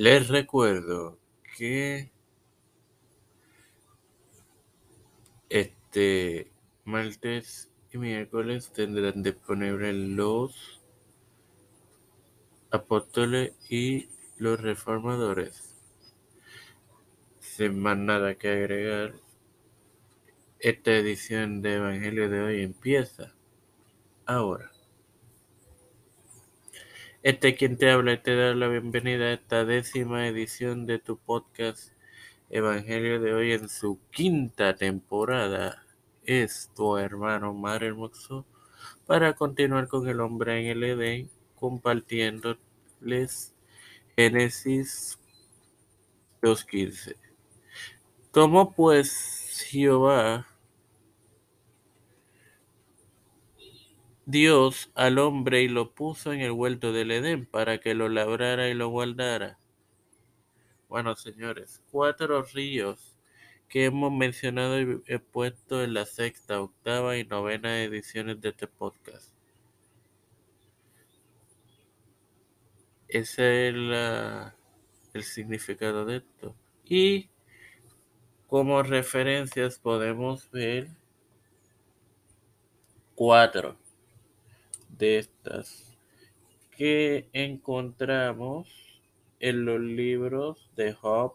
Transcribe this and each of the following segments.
Les recuerdo que este martes y miércoles tendrán disponibles los apóstoles y los reformadores. Sin más nada que agregar, esta edición de Evangelio de hoy empieza ahora. Este quien te habla y te da la bienvenida a esta décima edición de tu podcast Evangelio de hoy en su quinta temporada. Es tu hermano Mar Hermoso para continuar con el hombre en el Edén compartiéndoles Génesis 2.15. Tomó pues Jehová Dios al hombre y lo puso en el huerto del Edén para que lo labrara y lo guardara. Bueno, señores, cuatro ríos que hemos mencionado y he puesto en la sexta, octava y novena ediciones de este podcast. Ese es el significado de esto. Y como referencias podemos ver cuatro de estas que encontramos en los libros de Job,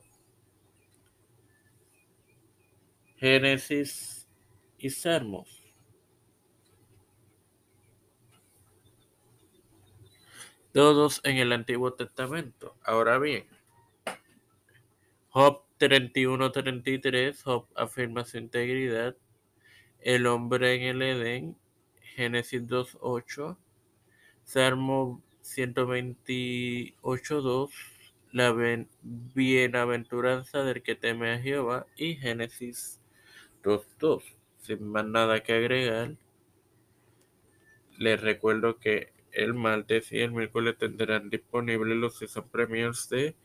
Génesis y Salmos. Todos en el Antiguo Testamento. Ahora bien, Job 31-33, Job afirma su integridad. El hombre en el Edén, Génesis 2.8, Salmo 128.2, la bienaventuranza del que teme a Jehová y Génesis 2.2. Sin más nada que agregar, les recuerdo que el martes y el miércoles tendrán disponibles los season premios de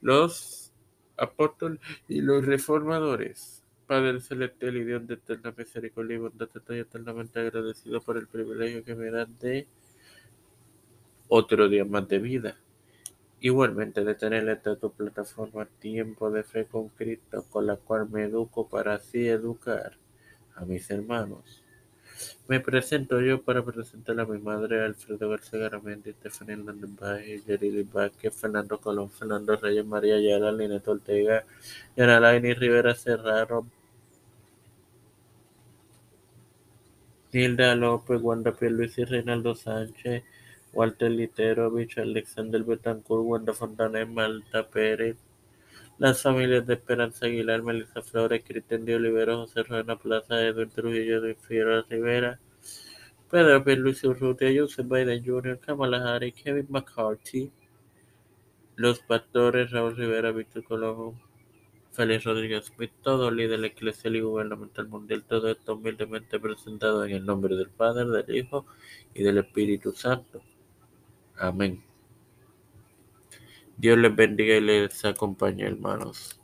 los apóstoles y los reformadores. Padre celestial y Dios de eterna misericordia y bondad, estoy eternamente agradecido por el privilegio que me dan de otro día más de vida. Igualmente de tener esta tu plataforma Tiempo de Fe con Cristo, con la cual me educo para así educar a mis hermanos. Me presento yo para presentar a mi madre, Alfredo García Garamendi, Stephanie Hernández Baez, Yerili Vázquez, Fernando Colón, Fernando Reyes, María Ayala, Linet Ortega, Yanalaini Rivera Serraro, Nilda López, Wanda Luis y Reinaldo Sánchez, Walter Literovich, Alexander Betancourt, Wanda Fontana, Malta Pérez, las familias de Esperanza Aguilar, Melissa Flores, Cristian de Olivero, José Ruena Plaza, Edwin Trujillo de Figueroa Rivera, Pedro Luis Urrutia, Joseph Biden Jr., Kamala Harris, Kevin McCarthy, los pastores Raúl Rivera, Víctor Colombo, Félix Rodríguez Smith, todo líder eclesial y gubernamental mundial, todo esto humildemente presentado en el nombre del Padre, del Hijo y del Espíritu Santo. Amén. Dios les bendiga y les acompañe, hermanos.